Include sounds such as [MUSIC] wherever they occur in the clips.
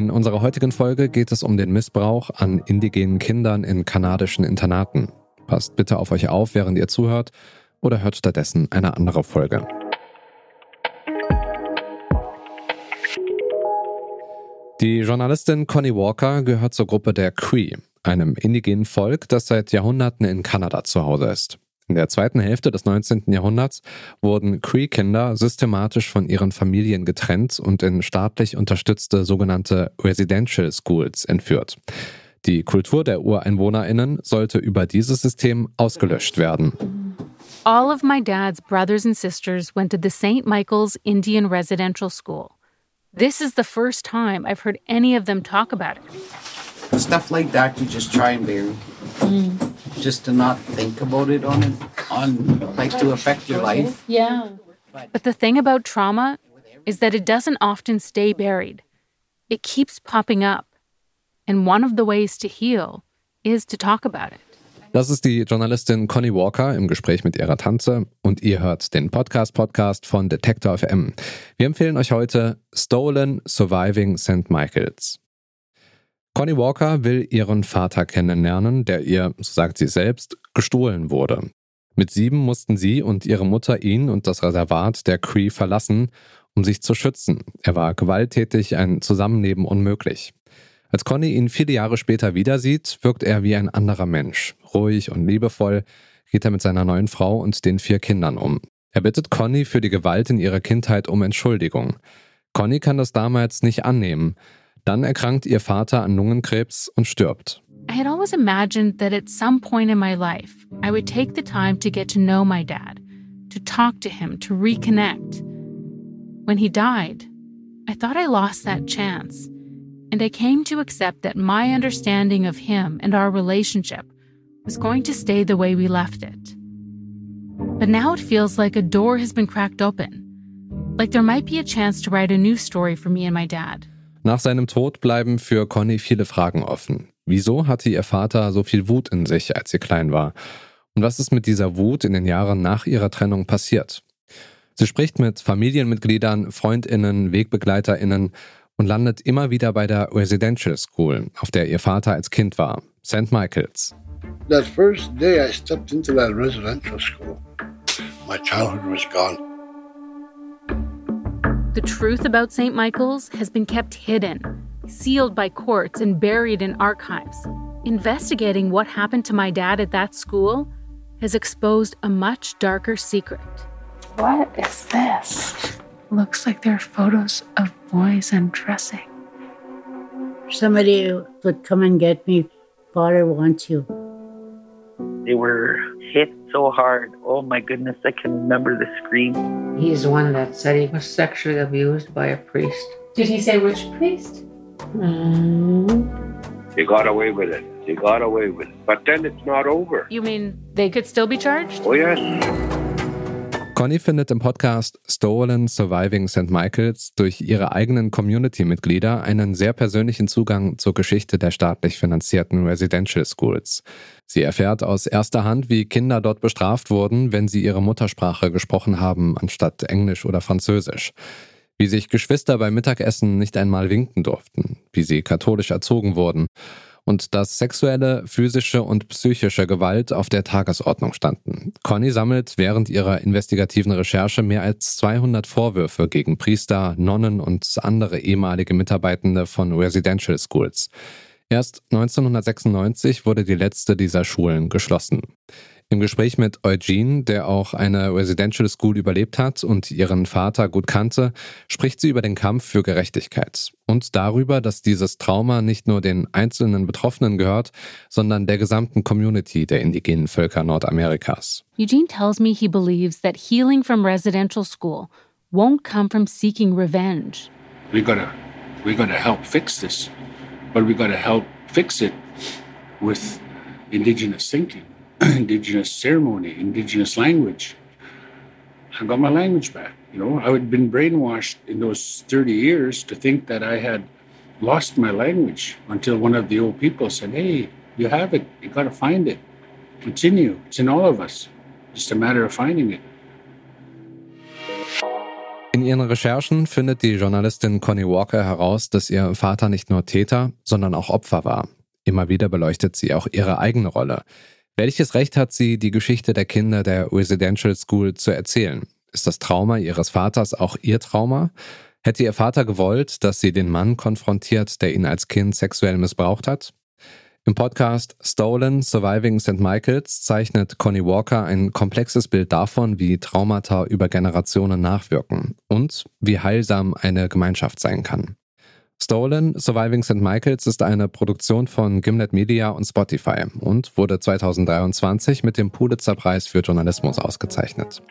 In unserer heutigen Folge geht es um den Missbrauch an indigenen Kindern in kanadischen Internaten. Passt bitte auf euch auf, während ihr zuhört, oder hört stattdessen eine andere Folge. Die Journalistin Connie Walker gehört zur Gruppe der Cree, einem indigenen Volk, das seit Jahrhunderten in Kanada zu Hause ist. In der zweiten Hälfte des 19. Jahrhunderts wurden Cree-Kinder systematisch von ihren Familien getrennt und in staatlich unterstützte sogenannte Residential Schools entführt. Die Kultur der UreinwohnerInnen sollte über dieses System ausgelöscht werden. All of my dad's brothers and sisters went to the St. Michael's Indian Residential School. This is the first time I've heard any of them talk about it. Stuff like that you just try and bury. Mm. just to not think about it on it, on like to affect your life. Yeah. But the thing about trauma is that it doesn't often stay buried. It keeps popping up. And one of the ways to heal is to talk about it. Das ist die Journalistin Connie Walker im Gespräch mit ihrer Tante und ihr hört den Podcast-Podcast von Detector FM. Wir empfehlen euch heute Stolen Surviving St. Michaels. Connie Walker will ihren Vater kennenlernen, der ihr, so sagt sie selbst, gestohlen wurde. Mit sieben mussten sie und ihre Mutter ihn und das Reservat der Cree verlassen, um sich zu schützen. Er war gewalttätig, ein Zusammenleben unmöglich. Als Conny ihn viele Jahre später wieder sieht, wirkt er wie ein anderer Mensch. Ruhig und liebevoll geht er mit seiner neuen Frau und den vier Kindern um. Er bittet Conny für die Gewalt in ihrer Kindheit um Entschuldigung. Conny kann das damals nicht annehmen. Dann erkrankt ihr Vater an Lungenkrebs und stirbt. I had always imagined that at some point in my life, I would take the time to get to know my dad, to talk to him, to reconnect. When he died, I thought I lost that chance, and I came to accept that my understanding of him and our relationship was going to stay the way we left it. But now it feels like a door has been cracked open, like there might be a chance to write a new story for me and my dad. Nach seinem Tod bleiben für Conny viele Fragen offen. Wieso hatte ihr Vater so viel Wut in sich, als sie klein war? Und was ist mit dieser Wut in den Jahren nach ihrer Trennung passiert? Sie spricht mit Familienmitgliedern, Freundinnen, Wegbegleiterinnen und landet immer wieder bei der Residential School, auf der ihr Vater als Kind war, St. Michael's. That first day I stepped into that residential school, my childhood was gone. The truth about St. Michael's has been kept hidden, sealed by courts, and buried in archives. Investigating what happened to my dad at that school has exposed a much darker secret. What is this? Looks like there are photos of boys undressing. Somebody would come and get me. Father wants you. They were hit so hard. Oh my goodness, I can remember the scream. He's the one that said he was sexually abused by a priest. Did he say which priest? Mm. They got away with it. They got away with it. But then it's not over. You mean they could still be charged? Oh, yes. Conny findet im Podcast Stolen Surviving St. Michaels durch ihre eigenen Community-Mitglieder einen sehr persönlichen Zugang zur Geschichte der staatlich finanzierten Residential Schools. Sie erfährt aus erster Hand, wie Kinder dort bestraft wurden, wenn sie ihre Muttersprache gesprochen haben, anstatt Englisch oder Französisch. Wie sich Geschwister beim Mittagessen nicht einmal winken durften, wie sie katholisch erzogen wurden und dass sexuelle, physische und psychische Gewalt auf der Tagesordnung standen. Conny sammelt während ihrer investigativen Recherche mehr als 200 Vorwürfe gegen Priester, Nonnen und andere ehemalige Mitarbeitende von Residential Schools. Erst 1996 wurde die letzte dieser Schulen geschlossen. Im Gespräch mit Eugene, der auch eine Residential School überlebt hat und ihren Vater gut kannte, spricht sie über den Kampf für Gerechtigkeit und darüber, dass dieses Trauma nicht nur den einzelnen Betroffenen gehört, sondern der gesamten Community der indigenen Völker Nordamerikas. Eugene tells me he believes that healing from residential school won't come from seeking revenge. We gotta, we gotta help fix this, but we gotta help fix it with indigenous thinking. [CLEARS THROAT] indigenous ceremony, indigenous language. I got my language back. You know, I had been brainwashed in those 30 years to think that I had lost my language until one of the old people said, Hey, you have it. You got to find it. Continue. It's in all of us. Just a matter of finding it. In ihren Recherchen findet die Journalistin Connie Walker heraus, dass ihr Vater nicht nur Täter, sondern auch Opfer war. Immer wieder beleuchtet sie auch ihre eigene Rolle. Welches Recht hat sie, die Geschichte der Kinder der Residential School zu erzählen? Ist das Trauma ihres Vaters auch ihr Trauma? Hätte ihr Vater gewollt, dass sie den Mann konfrontiert, der ihn als Kind sexuell missbraucht hat? Im Podcast Stolen Surviving St. Michaels zeichnet Connie Walker ein komplexes Bild davon, wie Traumata über Generationen nachwirken und wie heilsam eine Gemeinschaft sein kann. Stolen Surviving St. Michaels ist eine Produktion von Gimlet Media und Spotify und wurde 2023 mit dem Pulitzer-Preis für Journalismus ausgezeichnet.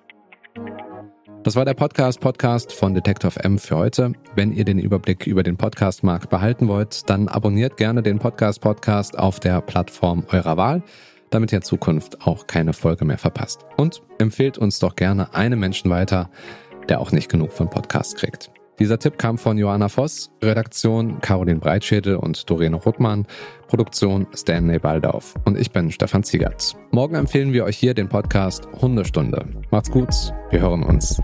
Das war der Podcast Podcast von Detektor FM für heute. Wenn ihr den Überblick über den Podcastmarkt behalten wollt, dann abonniert gerne den Podcast Podcast auf der Plattform eurer Wahl, damit ihr in Zukunft auch keine Folge mehr verpasst. Und empfehlt uns doch gerne einen Menschen weiter, der auch nicht genug von Podcasts kriegt. Dieser Tipp kam von Johanna Voss, Redaktion Caroline Breitschädel und Doreen Ruttmann, Produktion Stanley Baldauf und ich bin Stefan Ziegert. Morgen empfehlen wir euch hier den Podcast Hundestunde. Macht's gut, wir hören uns.